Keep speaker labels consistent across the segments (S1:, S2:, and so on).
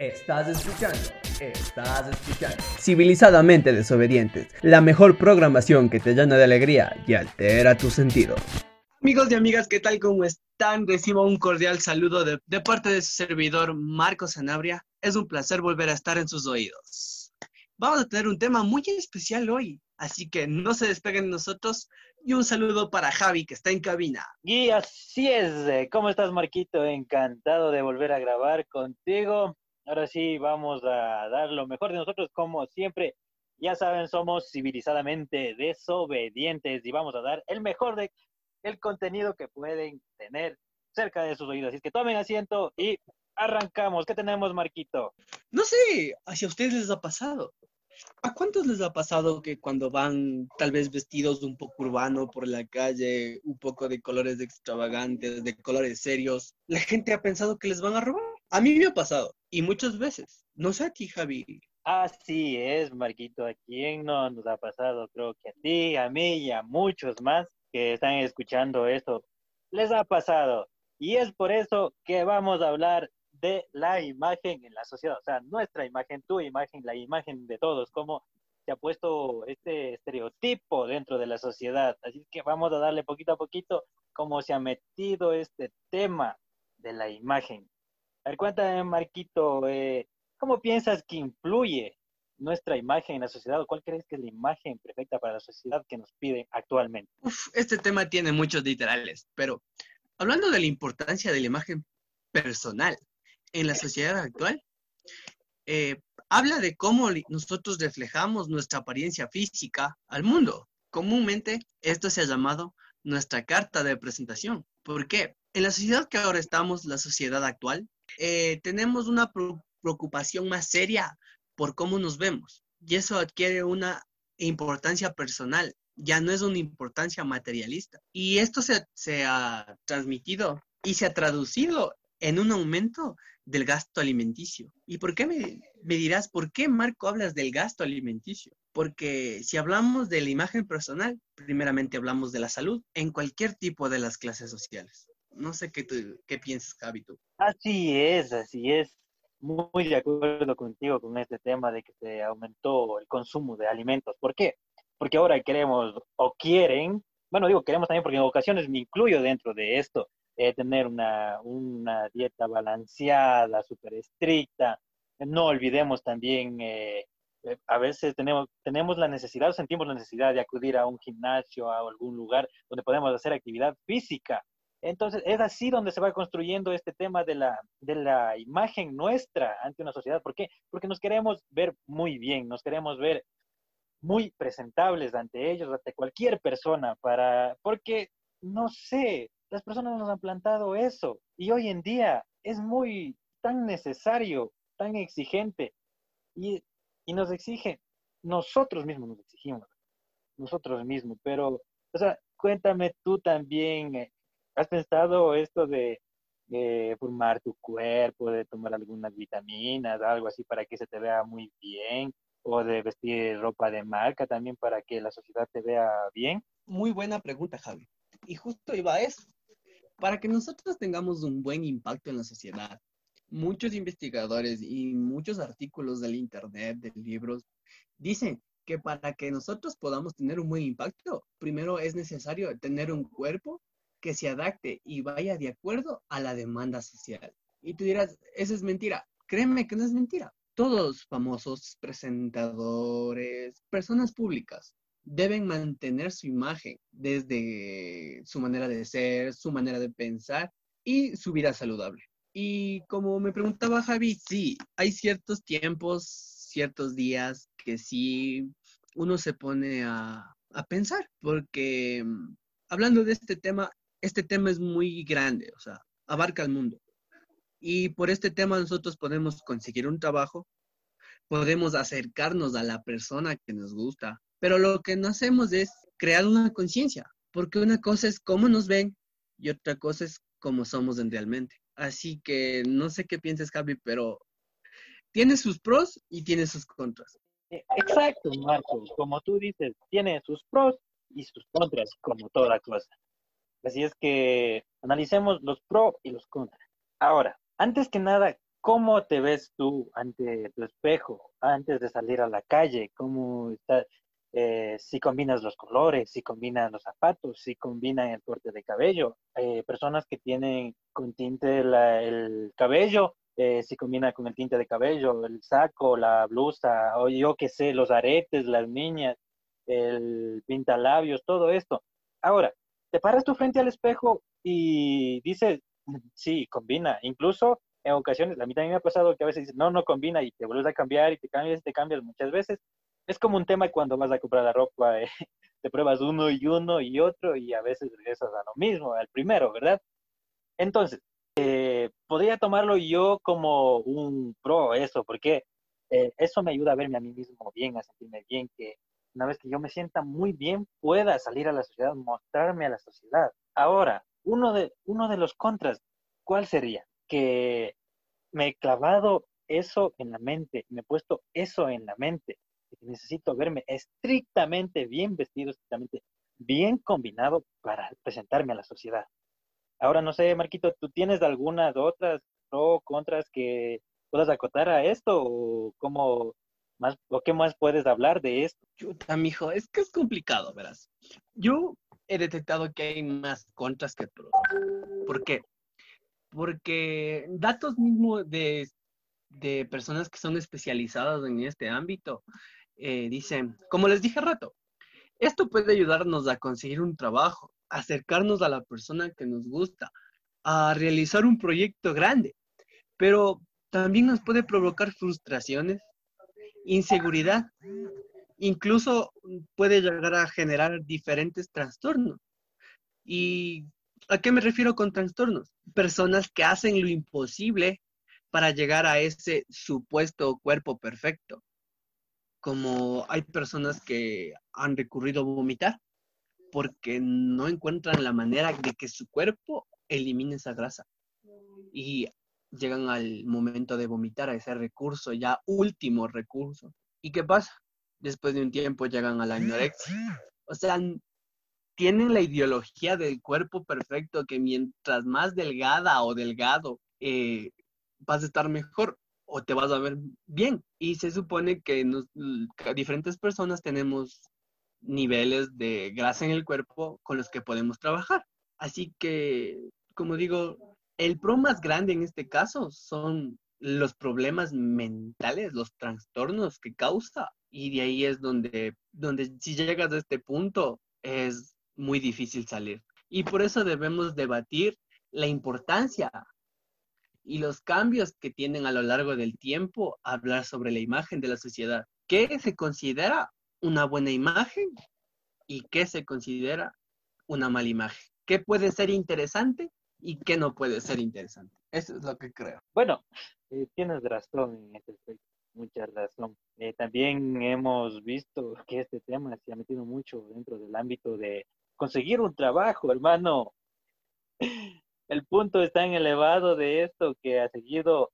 S1: Estás escuchando, estás escuchando. Civilizadamente desobedientes, la mejor programación que te llena de alegría y altera tus sentidos.
S2: Amigos y amigas, ¿qué tal? ¿Cómo están? Recibo un cordial saludo de, de parte de su servidor Marcos Sanabria. Es un placer volver a estar en sus oídos. Vamos a tener un tema muy especial hoy, así que no se despeguen de nosotros. Y un saludo para Javi, que está en cabina.
S3: Y así es. eh, ¿Cómo estás, Marquito? Encantado de volver a grabar contigo. Ahora sí, vamos a dar lo mejor de nosotros, como siempre. Ya saben, somos civilizadamente desobedientes y vamos a dar el mejor de el contenido que pueden tener cerca de sus oídos. Así que tomen asiento y arrancamos. ¿Qué tenemos, Marquito?
S2: No sé, ¿hacia ustedes les ha pasado? ¿A cuántos les ha pasado que cuando van tal vez vestidos un poco urbano por la calle, un poco de colores extravagantes, de colores serios, la gente ha pensado que les van a robar? A mí me ha pasado, y muchas veces. No sé a Javi.
S3: Así es, Marquito. ¿A quién no nos ha pasado? Creo que a ti, a mí y a muchos más que están escuchando esto les ha pasado. Y es por eso que vamos a hablar de la imagen en la sociedad, o sea, nuestra imagen, tu imagen, la imagen de todos, cómo se ha puesto este estereotipo dentro de la sociedad. Así que vamos a darle poquito a poquito cómo se ha metido este tema de la imagen. Ver, cuéntame, Marquito, eh, ¿cómo piensas que influye nuestra imagen en la sociedad? ¿O cuál crees que es la imagen perfecta para la sociedad que nos piden actualmente?
S2: Uf, este tema tiene muchos literales, pero hablando de la importancia de la imagen personal en la sociedad actual, eh, habla de cómo nosotros reflejamos nuestra apariencia física al mundo. Comúnmente esto se ha llamado nuestra carta de presentación. ¿Por qué? En la sociedad que ahora estamos, la sociedad actual, eh, tenemos una preocupación más seria por cómo nos vemos y eso adquiere una importancia personal, ya no es una importancia materialista. Y esto se, se ha transmitido y se ha traducido en un aumento del gasto alimenticio. ¿Y por qué me, me dirás, por qué Marco hablas del gasto alimenticio? Porque si hablamos de la imagen personal, primeramente hablamos de la salud en cualquier tipo de las clases sociales. No sé qué, tú- qué piensas, Javi.
S3: Así es, así es. Muy de acuerdo contigo con este tema de que se aumentó el consumo de alimentos. ¿Por qué? Porque ahora queremos o quieren, bueno, digo queremos también porque en ocasiones me incluyo dentro de esto, eh, tener una, una dieta balanceada, súper estricta. No olvidemos también, eh, eh, a veces tenemos, tenemos la necesidad, o sentimos la necesidad de acudir a un gimnasio, a algún lugar donde podemos hacer actividad física. Entonces, es así donde se va construyendo este tema de la, de la imagen nuestra ante una sociedad. ¿Por qué? Porque nos queremos ver muy bien, nos queremos ver muy presentables ante ellos, ante cualquier persona, para, porque, no sé, las personas nos han plantado eso y hoy en día es muy tan necesario, tan exigente y, y nos exige, nosotros mismos nos exigimos, nosotros mismos, pero, o sea, cuéntame tú también, eh, ¿has pensado esto de, de formar tu cuerpo, de tomar algunas vitaminas, algo así para que se te vea muy bien? o de vestir ropa de marca también para que la sociedad te vea bien?
S2: Muy buena pregunta, Javi. Y justo iba a eso. Para que nosotros tengamos un buen impacto en la sociedad, muchos investigadores y muchos artículos del Internet, de libros, dicen que para que nosotros podamos tener un buen impacto, primero es necesario tener un cuerpo que se adapte y vaya de acuerdo a la demanda social. Y tú dirás, eso es mentira. Créeme que no es mentira. Todos famosos presentadores, personas públicas, deben mantener su imagen desde su manera de ser, su manera de pensar y su vida saludable. Y como me preguntaba Javi, sí, hay ciertos tiempos, ciertos días que sí uno se pone a, a pensar, porque mm, hablando de este tema, este tema es muy grande, o sea, abarca el mundo. Y por este tema nosotros podemos conseguir un trabajo, podemos acercarnos a la persona que nos gusta, pero lo que no hacemos es crear una conciencia, porque una cosa es cómo nos ven y otra cosa es cómo somos en realmente. Así que no sé qué piensas, Javi, pero tiene sus pros y tiene sus contras.
S3: Exacto, Marcos. Como tú dices, tiene sus pros y sus contras, como toda cosa. Así es que analicemos los pros y los contras. Ahora, antes que nada, ¿cómo te ves tú ante tu espejo antes de salir a la calle? ¿Cómo está, eh, si combinas los colores, si combinas los zapatos, si combinan el corte de cabello? Eh, personas que tienen con tinte el cabello, eh, si combina con el tinte de cabello, el saco, la blusa, o yo qué sé, los aretes, las niñas, el pintalabios, todo esto. Ahora, te paras tú frente al espejo y dices, sí, combina. Incluso en ocasiones, a mí también me ha pasado que a veces dices, no, no combina y te vuelves a cambiar y te cambias y te cambias muchas veces. Es como un tema cuando vas a comprar la ropa, eh, te pruebas uno y uno y otro y a veces regresas a lo mismo, al primero, ¿verdad? Entonces, eh, podría tomarlo yo como un pro eso, porque eh, eso me ayuda a verme a mí mismo bien, a sentirme bien, que una vez que yo me sienta muy bien, pueda salir a la sociedad, mostrarme a la sociedad. Ahora, uno de, uno de los contras, ¿cuál sería? Que me he clavado eso en la mente, me he puesto eso en la mente, que necesito verme estrictamente bien vestido, estrictamente bien combinado para presentarme a la sociedad. Ahora no sé, Marquito, ¿tú tienes algunas otras pro contras que puedas acotar a esto o cómo más o qué más puedes hablar de esto?
S2: Chuta, mijo, es que es complicado, verás. Yo he detectado que hay más contras que pros. ¿Por qué? Porque datos mismos de, de personas que son especializadas en este ámbito eh, dicen, como les dije rato, esto puede ayudarnos a conseguir un trabajo, acercarnos a la persona que nos gusta, a realizar un proyecto grande, pero también nos puede provocar frustraciones, inseguridad, incluso puede llegar a generar diferentes trastornos. ¿Y a qué me refiero con trastornos? Personas que hacen lo imposible para llegar a ese supuesto cuerpo perfecto. Como hay personas que han recurrido a vomitar porque no encuentran la manera de que su cuerpo elimine esa grasa. Y llegan al momento de vomitar, a ese recurso, ya último recurso. ¿Y qué pasa? Después de un tiempo llegan a la anorexia. O sea, tienen la ideología del cuerpo perfecto, que mientras más delgada o delgado eh, vas a estar mejor o te vas a ver bien. Y se supone que, que diferentes personas tenemos niveles de grasa en el cuerpo con los que podemos trabajar. Así que, como digo, el pro más grande en este caso son los problemas mentales, los trastornos que causa. Y de ahí es donde, donde si llegas a este punto es muy difícil salir. Y por eso debemos debatir la importancia y los cambios que tienen a lo largo del tiempo hablar sobre la imagen de la sociedad. ¿Qué se considera una buena imagen y qué se considera una mala imagen. ¿Qué puede ser interesante y qué no puede ser interesante? Eso es lo que creo.
S3: Bueno, eh, tienes razón en este aspecto, mucha razón. Eh, también hemos visto que este tema se ha metido mucho dentro del ámbito de conseguir un trabajo, hermano. El punto es tan elevado de esto que ha seguido,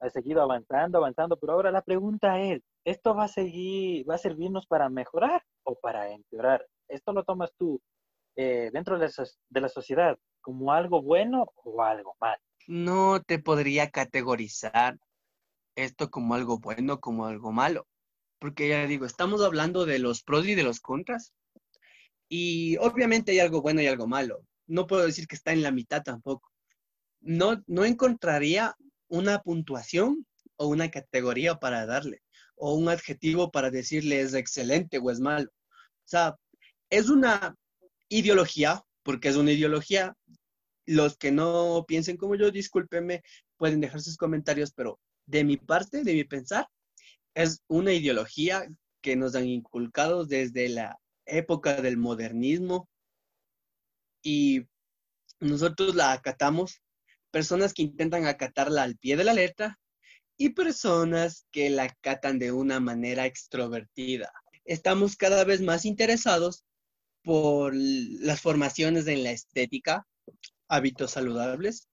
S3: ha seguido avanzando, avanzando, pero ahora la pregunta es, ¿esto va a seguir, va a servirnos para mejorar o para empeorar? ¿Esto lo tomas tú eh, dentro de, de la sociedad como algo bueno o algo malo?
S2: No te podría categorizar esto como algo bueno, como algo malo. Porque ya digo, estamos hablando de los pros y de los contras. Y obviamente hay algo bueno y algo malo. No puedo decir que está en la mitad tampoco. No, no encontraría una puntuación o una categoría para darle o un adjetivo para decirle es excelente o es malo. O sea, es una ideología, porque es una ideología. Los que no piensen como yo, discúlpenme, pueden dejar sus comentarios, pero de mi parte, de mi pensar, es una ideología que nos han inculcado desde la época del modernismo y nosotros la acatamos, personas que intentan acatarla al pie de la letra y personas que la acatan de una manera extrovertida. Estamos cada vez más interesados por las formaciones en la estética, hábitos saludables,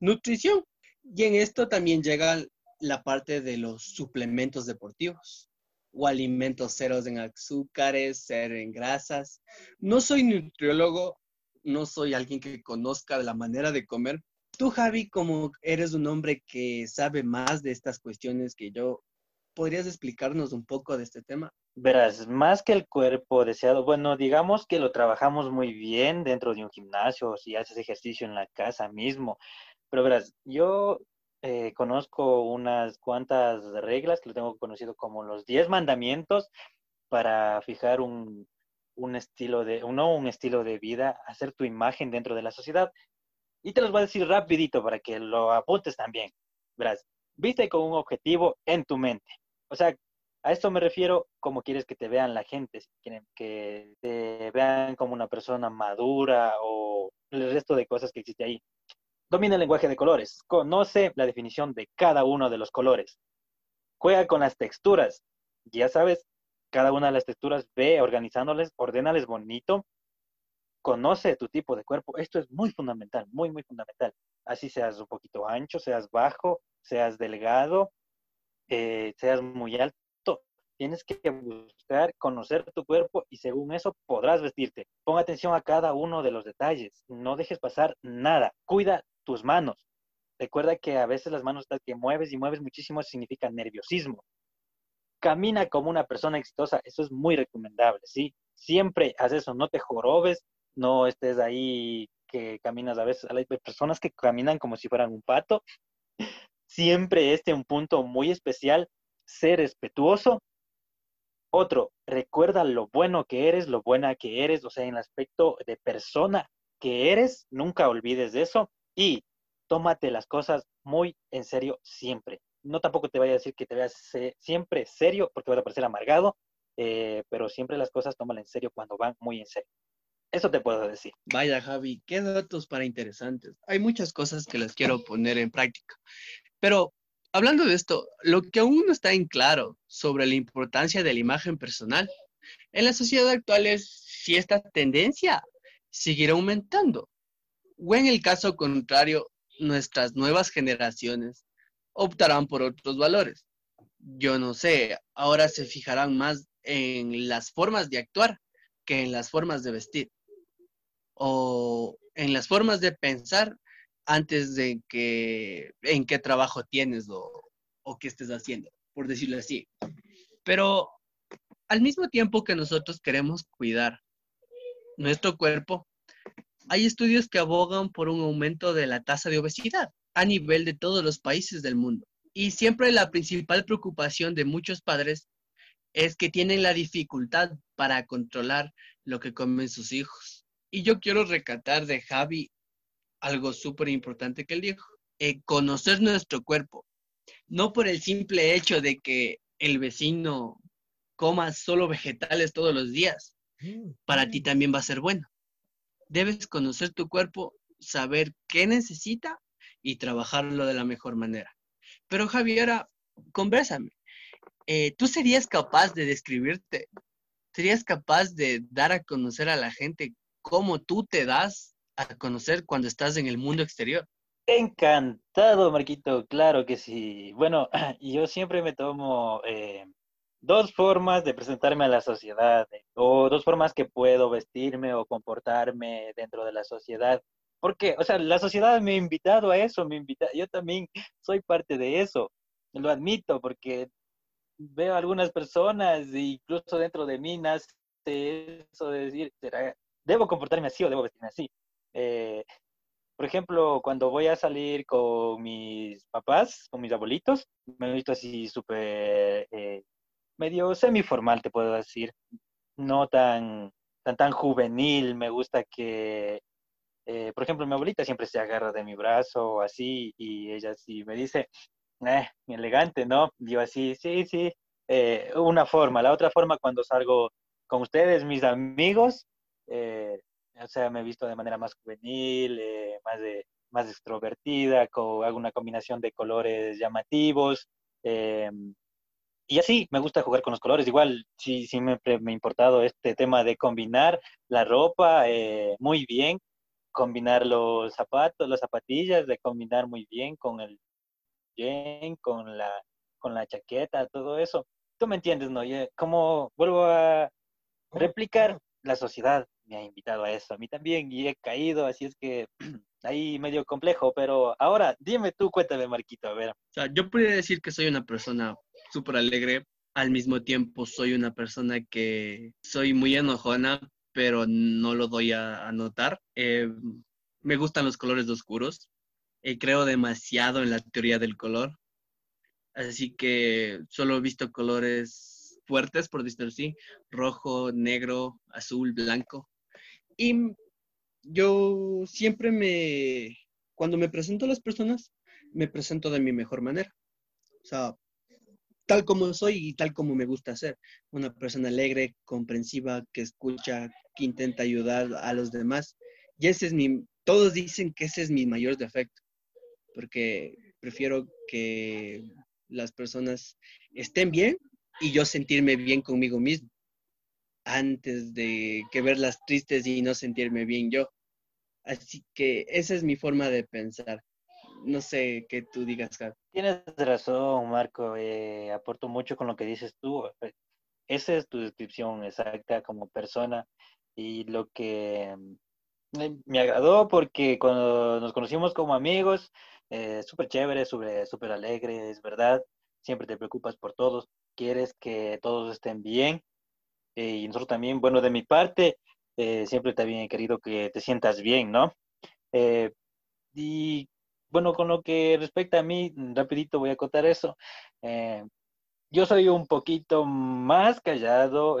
S2: nutrición. Y en esto también llega la parte de los suplementos deportivos o alimentos ceros en azúcares, cero en grasas. No soy nutriólogo, no soy alguien que conozca la manera de comer, Tú, Javi, como eres un hombre que sabe más de estas cuestiones que yo, ¿podrías explicarnos un poco de este tema?
S3: Verás, más que el cuerpo deseado, bueno, digamos que lo trabajamos muy bien dentro de un gimnasio, si haces ejercicio en la casa mismo, pero verás, yo eh, conozco unas cuantas reglas que lo tengo conocido como los 10 mandamientos para fijar un, estilo de, no un estilo de vida, hacer tu imagen dentro de la sociedad. Y te los voy a decir rapidito para que lo apuntes también. Verás, viste con un objetivo en tu mente. O sea, a esto me refiero como quieres que te vean la gente, si quieren que te vean como una persona madura o el resto de cosas que existe ahí. Domina el lenguaje de colores, conoce la definición de cada uno de los colores, juega con las texturas, ya sabes, cada una de las texturas, ve organizándoles, ordénales bonito, conoce tu tipo de cuerpo, esto es muy fundamental, muy, muy fundamental. Así seas un poquito ancho, seas bajo, seas delgado, eh, seas muy alto, tienes que buscar conocer tu cuerpo y según eso podrás vestirte. Pon atención a cada uno de los detalles, no dejes pasar nada, cuida tus manos. Recuerda que a veces las manos que mueves y mueves muchísimo significa nerviosismo. Camina como una persona exitosa, eso es muy recomendable, ¿sí? Siempre haz eso, no te jorobes, no estés ahí que caminas a veces, hay personas que caminan como si fueran un pato. Siempre este un punto muy especial, ser respetuoso otro, recuerda lo bueno que eres, lo buena que eres, o sea, en el aspecto de persona que eres, nunca olvides de eso y tómate las cosas muy en serio siempre. No tampoco te vaya a decir que te veas siempre serio porque vas a parecer amargado, eh, pero siempre las cosas tómala en serio cuando van muy en serio. Eso te puedo decir.
S2: Vaya, Javi, qué datos para interesantes. Hay muchas cosas que las quiero poner en práctica. Pero hablando de esto, lo que aún no está en claro sobre la importancia de la imagen personal en la sociedad actual es si esta tendencia seguirá aumentando o en el caso contrario, nuestras nuevas generaciones optarán por otros valores. Yo no sé, ahora se fijarán más en las formas de actuar que en las formas de vestir o en las formas de pensar antes de que en qué trabajo tienes o, qué estés haciendo, por decirlo así. Pero al mismo tiempo que nosotros queremos cuidar nuestro cuerpo, hay estudios que abogan por un aumento de la tasa de obesidad a nivel de todos los países del mundo. Y siempre la principal preocupación de muchos padres es que tienen la dificultad para controlar lo que comen sus hijos. Y yo quiero recatar de Javi algo súper importante que él dijo, eh, conocer nuestro cuerpo, no por el simple hecho de que el vecino coma solo vegetales todos los días, para ti también va a ser bueno. Debes conocer tu cuerpo, saber qué necesita y trabajarlo de la mejor manera. Pero Javiera, conversame. Eh, ¿Tú serías capaz de describirte? ¿Serías capaz de dar a conocer a la gente cómo tú te das a conocer cuando estás en el mundo exterior.
S3: Encantado, Marquito, claro que sí. Bueno, yo siempre me tomo eh, dos formas de presentarme a la sociedad, eh, o dos formas que puedo vestirme o comportarme dentro de la sociedad. Porque, o sea, la sociedad me ha invitado a eso, me invita, yo también soy parte de eso, lo admito, porque veo algunas personas, e incluso dentro de mí nace eso de decir, ¿debo comportarme así o debo vestirme así? Eh, por ejemplo, cuando voy a salir con mis papás, con mis abuelitos, me visto así súper, eh, medio semi-formal, te puedo decir. No tan, tan, tan juvenil. Me gusta que, eh, por ejemplo, mi abuelita siempre se agarra de mi brazo así y ella sí me dice, eh, elegante, ¿no? Yo así, sí, sí. una forma. La otra forma, cuando salgo con ustedes, mis amigos, o sea, me he visto de manera más juvenil, eh, más, de, más extrovertida, con, hago una combinación de colores llamativos. Eh, y así, me gusta jugar con los colores. Igual, sí, sí me, me ha importado este tema de combinar la ropa eh, muy bien, combinar los zapatos, las zapatillas, de combinar muy bien con el jean, con la, con la chaqueta, todo eso. Tú me entiendes, ¿no? Como vuelvo a replicar la sociedad me ha invitado a eso. A mí también y he caído, así es que ahí medio complejo, pero ahora dime tú, cuéntame, Marquito, a ver.
S2: O sea, yo podría decir que soy una persona súper alegre, al mismo tiempo soy una persona que soy muy enojona, pero no lo doy a, notar. Eh, me gustan los colores oscuros, eh, creo demasiado en la teoría del color, así que solo he visto colores fuertes, por decirlo así, rojo, negro, azul, blanco. Y yo siempre me, cuando me presento a las personas, me presento de mi mejor manera. O sea, tal como soy y tal como me gusta ser. Una persona alegre, comprensiva, que escucha, que intenta ayudar a los demás. Y ese es mi, todos dicen que ese es mi mayor defecto, porque prefiero que las personas estén bien y yo sentirme bien conmigo mismo antes de que verlas tristes y no sentirme bien yo. Así que esa es mi forma de pensar. No sé qué tú digas, Javi.
S3: Tienes razón, Marco. Eh, aporto mucho con lo que dices tú. Esa es tu descripción exacta como persona y lo que mm, me agradó porque cuando nos conocimos como amigos, eh, súper chévere, súper alegre, es verdad. Siempre te preocupas por todos, quieres que todos estén bien eh, y nosotros también, bueno, de mi parte, eh, siempre también he querido que te sientas bien, ¿no? Eh, y bueno, con lo que respecta a mí, rapidito voy a contar eso. yo soy un poquito más callado,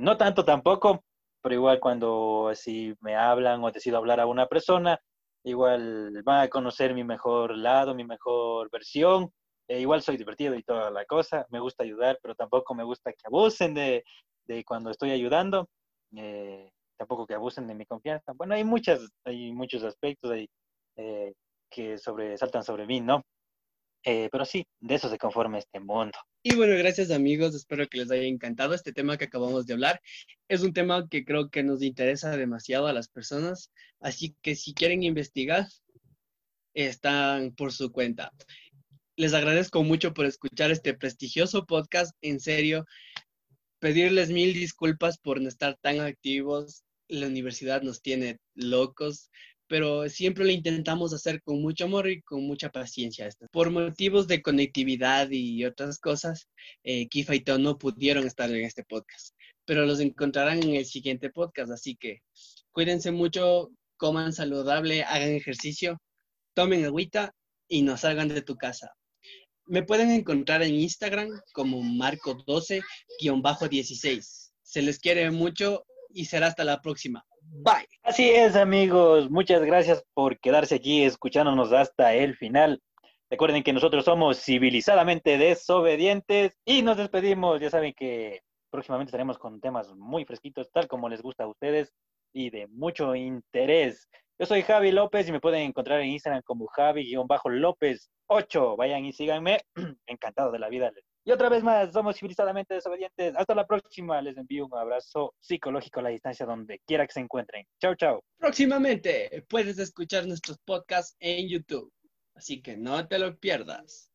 S3: no tanto tampoco, pero igual cuando si me hablan o decido hablar a una persona, igual van a conocer mi mejor lado, mi mejor versión, eh, igual soy divertido y toda la cosa, me gusta ayudar, pero tampoco me gusta que abusen de, cuando estoy ayudando, eh, tampoco que abusen de mi confianza. Bueno, hay muchas, hay muchos aspectos ahí eh, que saltan sobre mí, ¿no? pero sí, de eso se conforma este mundo.
S2: Y bueno, gracias amigos, espero que les haya encantado este tema que acabamos de hablar. Es un tema que creo que nos interesa demasiado a las personas, así que si quieren investigar, están por su cuenta les agradezco mucho por escuchar este prestigioso podcast. En serio, pedirles mil disculpas por no estar tan activos. La universidad nos tiene locos, pero siempre lo intentamos hacer con mucho amor y con mucha paciencia. Por motivos de conectividad y otras cosas, eh, Kifa y Teo no pudieron estar en este podcast, pero los encontrarán en el siguiente podcast. Así que cuídense mucho, coman saludable, hagan ejercicio, tomen agüita y no salgan de tu casa. Me pueden encontrar en Instagram como Marco12-16. Se les quiere mucho y será hasta la próxima. Bye.
S3: Así es, amigos. Muchas gracias por quedarse aquí escuchándonos hasta el final. Recuerden que nosotros somos civilizadamente desobedientes y nos despedimos. Ya saben que próximamente estaremos con temas muy fresquitos, tal como les gusta a ustedes y de mucho interés. Yo soy Javi López y me pueden encontrar en Instagram como Javi-López8. Vayan y síganme. Encantado de la vida. Y otra vez más, somos civilizadamente desobedientes. Hasta la próxima. Les envío un abrazo psicológico a la distancia donde quiera que se encuentren. Chao, chao.
S2: Próximamente puedes escuchar nuestros podcasts en YouTube. Así que no te lo pierdas.